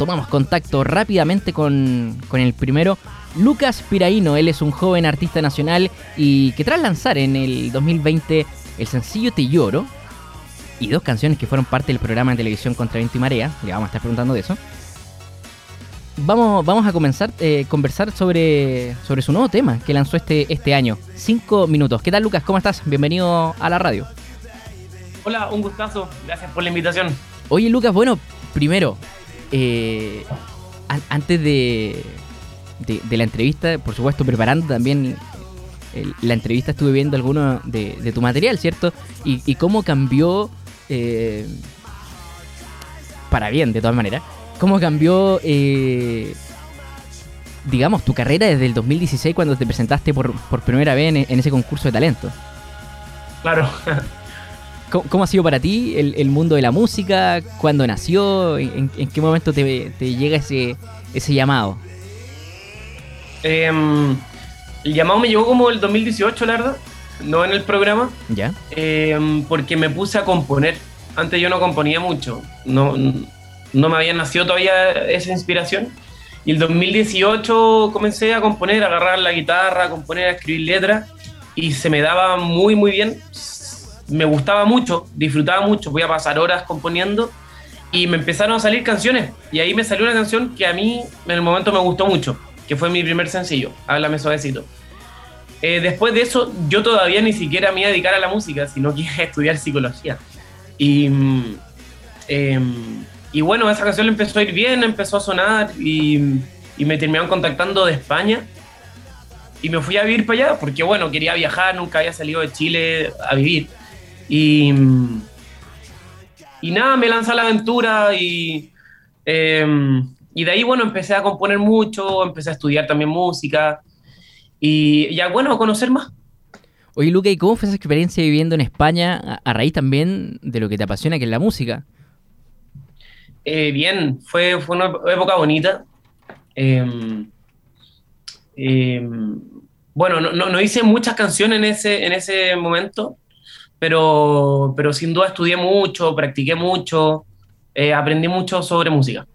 tomamos contacto rápidamente con, con el primero, Lucas Piraíno. Él es un joven artista nacional y que tras lanzar en el 2020 el sencillo Te Lloro y dos canciones que fueron parte del programa de televisión Contra Viento y Marea, le vamos a estar preguntando de eso. Vamos, vamos a comenzar eh, conversar sobre, sobre su nuevo tema que lanzó este, este año. Cinco minutos. ¿Qué tal, Lucas? ¿Cómo estás? Bienvenido a la radio. Hola, un gustazo. Gracias por la invitación. Oye, Lucas, bueno, primero, eh, antes de, de, la entrevista, por supuesto, preparando también la entrevista, estuve viendo alguno de, tu material, ¿cierto? Y, cómo cambió, eh, para bien, de todas maneras, cómo cambió, eh, digamos, tu carrera desde el 2016 cuando te presentaste por, primera vez en, ese concurso de talento. Claro. ¿Cómo, ha sido para ti el, mundo de la música? ¿Cuándo nació? ¿En, qué momento te, llega ese, ese llamado? Em, el llamado me llegó como el 2018, la verdad, no en el programa. Ya. Em, porque me puse a componer. Antes yo no componía mucho. No, no me había nacido todavía esa inspiración. Y el 2018 comencé a componer, a agarrar la guitarra, a componer, a escribir letras. Y se me daba muy, muy bien. Me gustaba mucho, disfrutaba mucho. Voy a pasar horas componiendo. Y me empezaron a salir canciones. Y ahí me salió una canción que a mí en el momento me gustó mucho, que fue mi primer sencillo, Háblame Suavecito. Eh, después de eso, yo todavía ni siquiera me iba a dedicar a la música, sino que iba a estudiar psicología. Y. Em, y bueno, esa canción empezó a ir bien, empezó a sonar y, me terminaron contactando de España. Y me fui a vivir para allá porque, bueno, quería viajar, nunca había salido de Chile a vivir. Y, y nada, me lanzé a la aventura y, em, y de ahí, bueno, empecé a componer mucho, empecé a estudiar también música y ya, bueno, a conocer más. Oye, Luca, ¿y cómo fue esa experiencia viviendo en España a raíz también de lo que te apasiona, que es la música? Eh, bien, fue, fue una época bonita. Em, em, bueno, no, no, hice muchas canciones en ese, en ese momento, pero, pero sin duda estudié mucho, practiqué mucho, eh, aprendí mucho sobre música.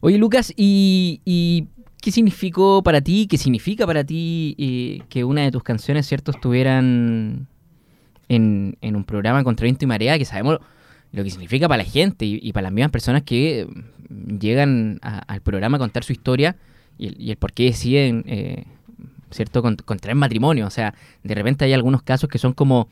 Oye, Lucas, ¿y, qué significó para ti, qué significa para ti eh, que una de tus canciones, cierto, estuvieran en, en un programa contra viento y marea, que sabemos lo que significa para la gente y, para las mismas personas que llegan al programa a contar su historia y el, por qué deciden, eh, ¿cierto?, contraer matrimonio. O sea, de repente hay algunos casos que son como,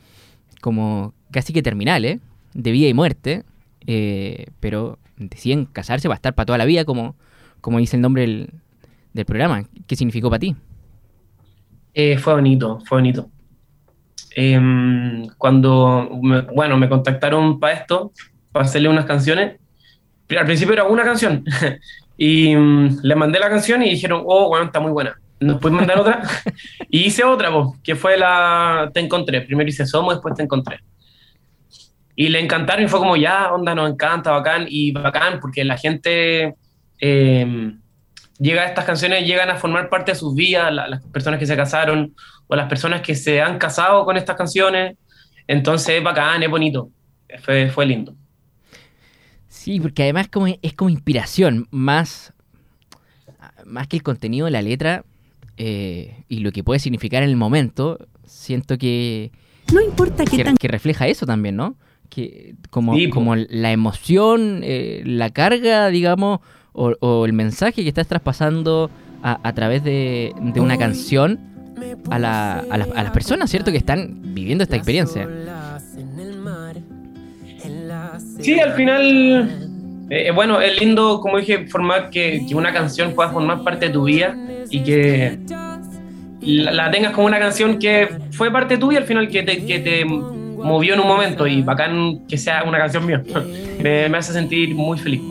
como casi que terminales, de vida y muerte, eh, pero deciden casarse va a estar para toda la vida, como, como dice el nombre del, programa. ¿Qué significó para ti? Eh, fue bonito, fue bonito. Em, cuando, bueno, me contactaron para esto, para hacerle unas canciones. Al principio era una canción y mm, le mandé la canción y dijeron, oh, bueno, está muy buena. ¿Nos puedes mandar otra? y hice otra, que fue la Te Encontré. Primero hice Somos, después Te Encontré. Y le encantaron y fue como, ya, onda, nos encanta, bacán. Y bacán, porque la gente em, llega a estas canciones, llegan a formar parte de sus vidas, las personas que se casaron o las personas que se han casado con estas canciones. Entonces es bacán, es bonito, fue, fue lindo. Sí, porque además como, es como inspiración, más, más que el contenido de la letra eh, y lo que puede significar en el momento, siento que... No importa qué que, que refleja eso también, ¿no? Que como, como la emoción, eh, la carga, digamos, o, el mensaje que estás traspasando a, través de, una canción a, las personas, ¿cierto? Que están viviendo esta experiencia. Sí, al final, eh, bueno, es lindo, como dije, formar que, una canción pueda formar parte de tu vida y que la, tengas como una canción que fue parte tuya al final, que te, que te movió en un momento y bacán que sea una canción mía. me, hace sentir muy feliz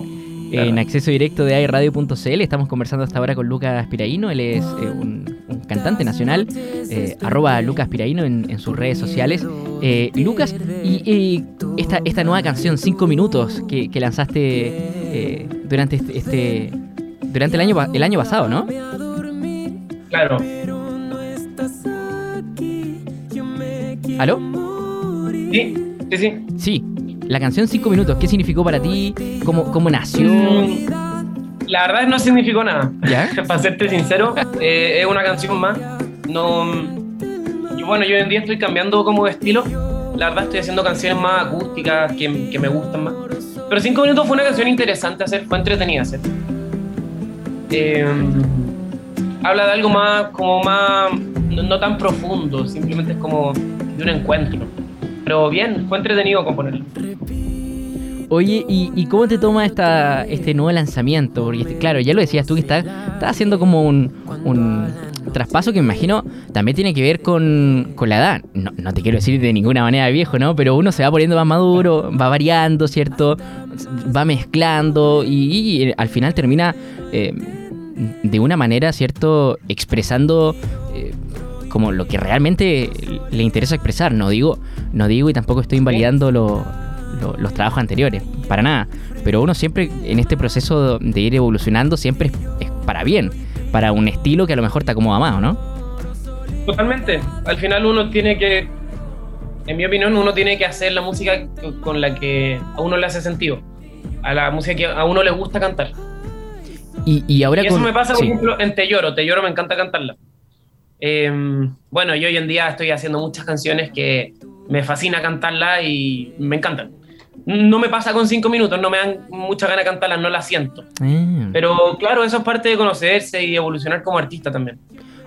en acceso directo de airradio.cl. Estamos conversando hasta ahora con Lucas Piraíno. Él es eh, un, cantante nacional, eh, arroba Lucas Piraíno en, sus redes sociales. Eh, Lucas, y, esta, esta nueva canción, 5 minutos, que, lanzaste durante este, este, durante el año, el año pasado, ¿no? Claro. ¿Aló? Sí, sí, sí. Sí, la canción 5 minutos, ¿qué significó para ti? ¿Cómo, cómo nació? La verdad no significó nada. ¿Ya? Para serte sincero, eh, es una canción más. No. Y bueno, yo hoy en día estoy cambiando como de estilo. La verdad estoy haciendo canciones más acústicas que, que me gustan más. Pero cinco minutos fue una canción interesante hacer, fue entretenida hacer. Eh, habla de algo más, como más, no, no tan profundo, simplemente es como de un encuentro. Pero bien, fue entretenido componerlo. Oye, ¿y, y cómo te toma esta, este nuevo lanzamiento? Porque, este- claro, ya lo decías tú que estás estás haciendo como un, un traspaso que me imagino también tiene que ver con, con la edad. No, no te quiero decir de ninguna manera viejo, ¿no? Pero uno se va poniendo más maduro, va variando, ¿cierto? Va mezclando y, y al final termina eh, de una manera, ¿cierto? Expresando... eh, como lo que realmente le interesa expresar. No digo, no digo y tampoco estoy invalidando lo- lo- los trabajos anteriores, para nada. Pero uno siempre en este proceso de ir evolucionando siempre es, es para bien, para un estilo que a lo mejor te acomoda más, ¿o ¿no? Totalmente. Al final uno tiene que, en mi opinión, uno tiene que hacer la música con la que a uno le hace sentido. A la música que a uno le gusta cantar. Y, y ahora Y eso con- me pasa, por sí. ejemplo, en Te Lloro. Te Lloro me encanta cantarla. Eh, bueno, yo hoy en día estoy haciendo muchas canciones que me fascina cantarla y me encantan. No me pasa con cinco minutos, no me dan mucha gana de cantarlas, no la siento. Ah. Pero claro, eso es parte de conocerse y evolucionar como artista también.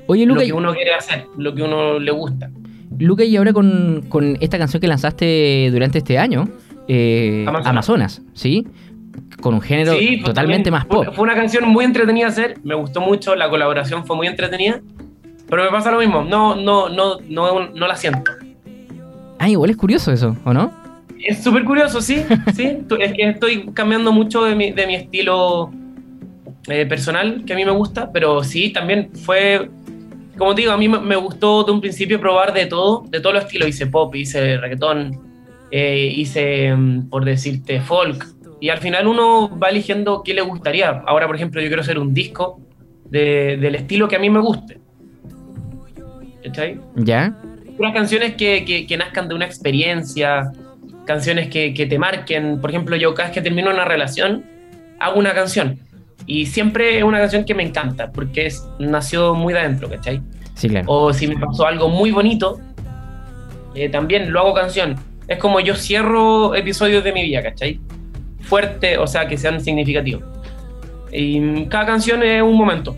Oye, Lo Luca, que uno quiere hacer, lo que uno le gusta. Luca, y ahora con, con esta canción que lanzaste durante este año, eh, Amazonas. Amazonas. ¿sí? Con un género Sí, totalmente más pop. Fue, una canción muy entretenida hacer, me gustó mucho, la colaboración fue muy entretenida. Pero me pasa lo mismo, no, no, no, no, no la siento. Ah, igual es curioso eso, ¿o no? Es súper curioso, sí, sí. Es que estoy cambiando mucho de mi, de mi estilo eh, personal, que a mí me gusta, pero sí, también fue, como te digo, a mí me, gustó de un principio probar de todo, de todos los estilos. Hice pop, hice reggaetón, eh, hice, mm, por decirte, folk. Y al final uno va eligiendo qué le gustaría. Ahora, por ejemplo, yo quiero hacer un disco de- del estilo que a mí me guste. ¿Cachai? ¿Ya? puras canciones que, que, que nazcan de una experiencia, canciones que, que te marquen. Por ejemplo, yo cada vez que termino una relación, hago una canción. Y siempre es una canción que me encanta, porque es, nació muy de adentro, ¿cachai? Sí, claro. O si me pasó algo muy bonito, eh, también lo hago canción. Es como yo cierro episodios de mi vida, ¿cachai? Fuerte, o sea, que sean significativos. Y cada canción es un momento.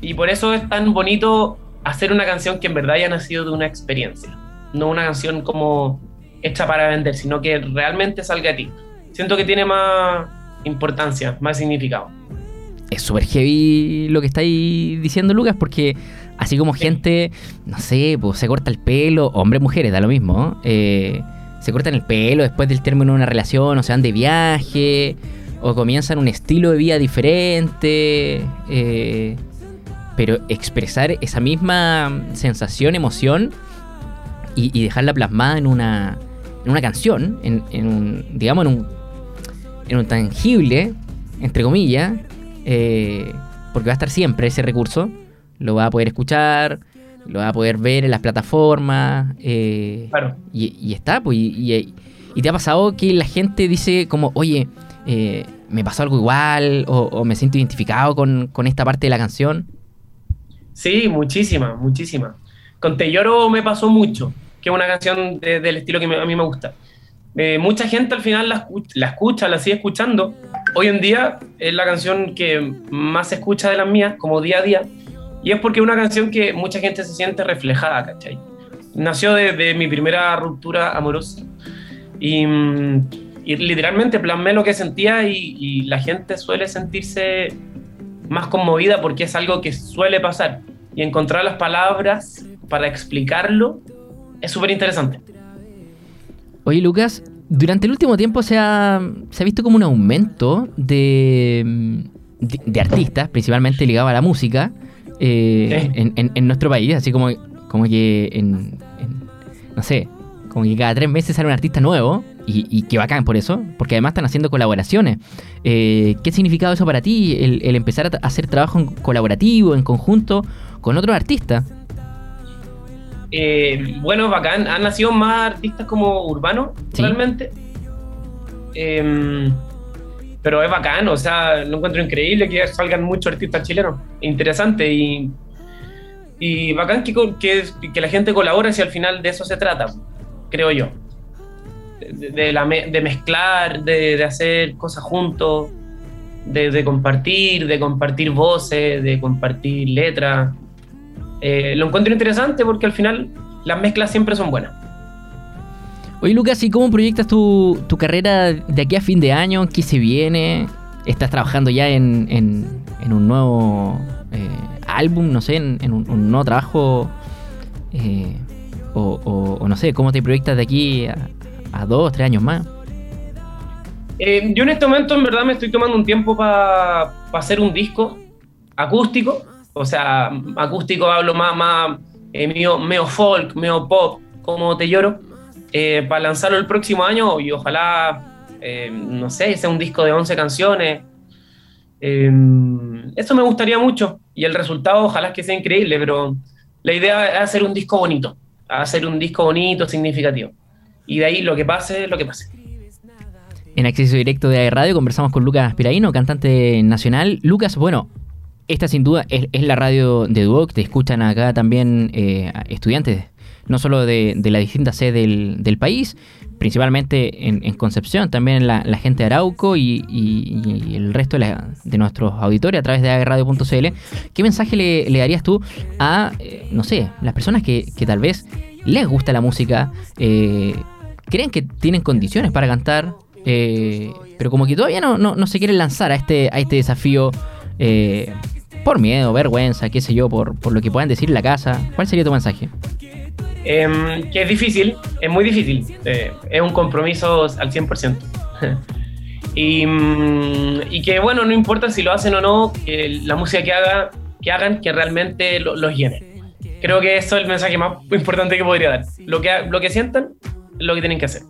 Y por eso es tan bonito hacer una canción que en verdad haya nacido de una experiencia. No una canción como hecha para vender, sino que realmente salga de ti. Siento que tiene más importancia, más significado. es súper heavy lo que estáis diciendo, Lucas, porque así como gente, no sé, pues se corta el pelo, hombres, mujeres, da lo mismo, eh, se cortan el pelo después del término de una relación, o se van de viaje, o comienzan un estilo de vida diferente, eh, pero expresar esa misma sensación, emoción, y, y dejarla plasmada en una, en una canción, en, en un, digamos, en un, en un tangible, entre comillas, eh, porque va a estar siempre ese recurso, lo va a poder escuchar, lo va a poder ver en las plataformas, eh, Claro. y, y está, pues, y, y- y te ha pasado que la gente dice como, oye, eh, me pasó algo igual, o, o me siento identificado con, con esta parte de la canción. Sí, muchísima, muchísima. Con Te Lloro me pasó mucho, que es una canción de- del estilo que a mí me gusta. Eh, mucha gente al final la, la escucha, la sigue escuchando. Hoy en día es la canción que más se escucha de las mías, como día a día. Y es porque es una canción que mucha gente se siente reflejada, ¿cachai? Nació de, mi primera ruptura amorosa. Y, literalmente plasmé lo que sentía y la gente suele sentirse más conmovida porque es algo que suele pasar. Y encontrar las palabras para explicarlo es súper interesante. Oye, Lucas, durante el último tiempo se ha, se ha visto como un aumento de, de, de artistas, principalmente ligados a la música, eh, en, en- en nuestro país, así como, como que en, en- no sé, como que cada tres meses sale un artista nuevo, y, y qué bacán por eso, porque además están haciendo colaboraciones. Eh, ¿Qué significado eso para ti, el, el empezar a hacer trabajo en colaborativo, en conjunto, con otros artistas? Eh, bueno, bacán. Han nacido más artistas como urbanos, Sí. realmente. Eh, pero es bacán, o sea, lo encuentro increíble que salgan muchos artistas chilenos. Interesante y, y bacán que, que, que la gente colabore si al final de eso se trata, creo yo. De, la, de mezclar, de, de, hacer cosas juntos, de, de, compartir, de compartir voces, de compartir letras. Eh, lo encuentro interesante porque al final las mezclas siempre son buenas. Oye Lucas, ¿y cómo proyectas tu, tu, carrera de aquí a fin de año? ¿Qué se viene? ¿Estás trabajando ya en, en, en un nuevo eh, álbum? No sé, en, un, un, nuevo trabajo. Eh, o, o, o, no sé, ¿cómo te proyectas de aquí a, a dos, tres años más? Eh, yo en este momento en verdad me estoy tomando un tiempo para pa hacer un disco acústico. O sea, acústico hablo más, más eh, folk, meo pop, como te lloro eh, para lanzarlo el próximo año y ojalá, eh, no sé, sea un disco de 11 canciones. Eh, eso me gustaría mucho y el resultado ojalá que sea increíble, pero la idea es hacer un disco bonito, hacer un disco bonito, significativo. Y de ahí lo que pase, lo que pase. En acceso directo de Radio conversamos con Lucas Piraíno, cantante nacional. Lucas, bueno, esta sin duda es, la radio de Duoc, te escuchan acá también eh, estudiantes no solo de, de las distintas sedes del, país, principalmente en, Concepción, también la, la, gente de Arauco y, el resto de, la, nuestros auditores a través de agradio.cl. ¿Qué mensaje le, darías tú a, eh, no sé, las personas que, tal vez les gusta la música, eh, creen que tienen condiciones para cantar, eh, pero como que todavía no, se quieren lanzar a este, a este desafío? Por miedo, vergüenza, qué sé yo, por, por lo que puedan decir en la casa. ¿Cuál sería tu mensaje? Eh, que es difícil, es muy difícil, eh, es un compromiso al 100%. y, y, que bueno, no importa si lo hacen o no, que la música que, haga, que hagan, que realmente lo, los llene. Creo que eso es el mensaje más importante que podría dar. Lo que, lo que sientan, lo que tienen que hacer.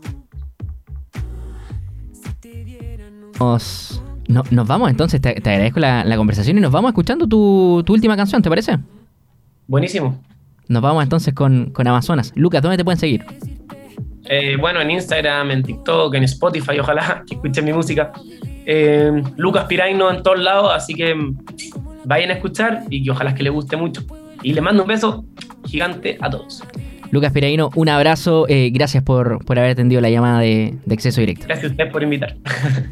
Nos, no, nos vamos entonces, te, te agradezco la, la, conversación y nos vamos escuchando tu, tu última canción, ¿te parece? Buenísimo. Nos vamos entonces con, con Amazonas. Lucas, ¿dónde te pueden seguir? Eh, bueno, en Instagram, en TikTok, en Spotify, ojalá que escuchen mi música. Eh, Lucas Piraino en todos lados, así que vayan a escuchar y que ojalá que les guste mucho. Y les mando un beso gigante a todos. Lucas Piraino, un abrazo. Eh, gracias por, por haber atendido la llamada de, de Acceso Directo. Gracias a ustedes por invitar.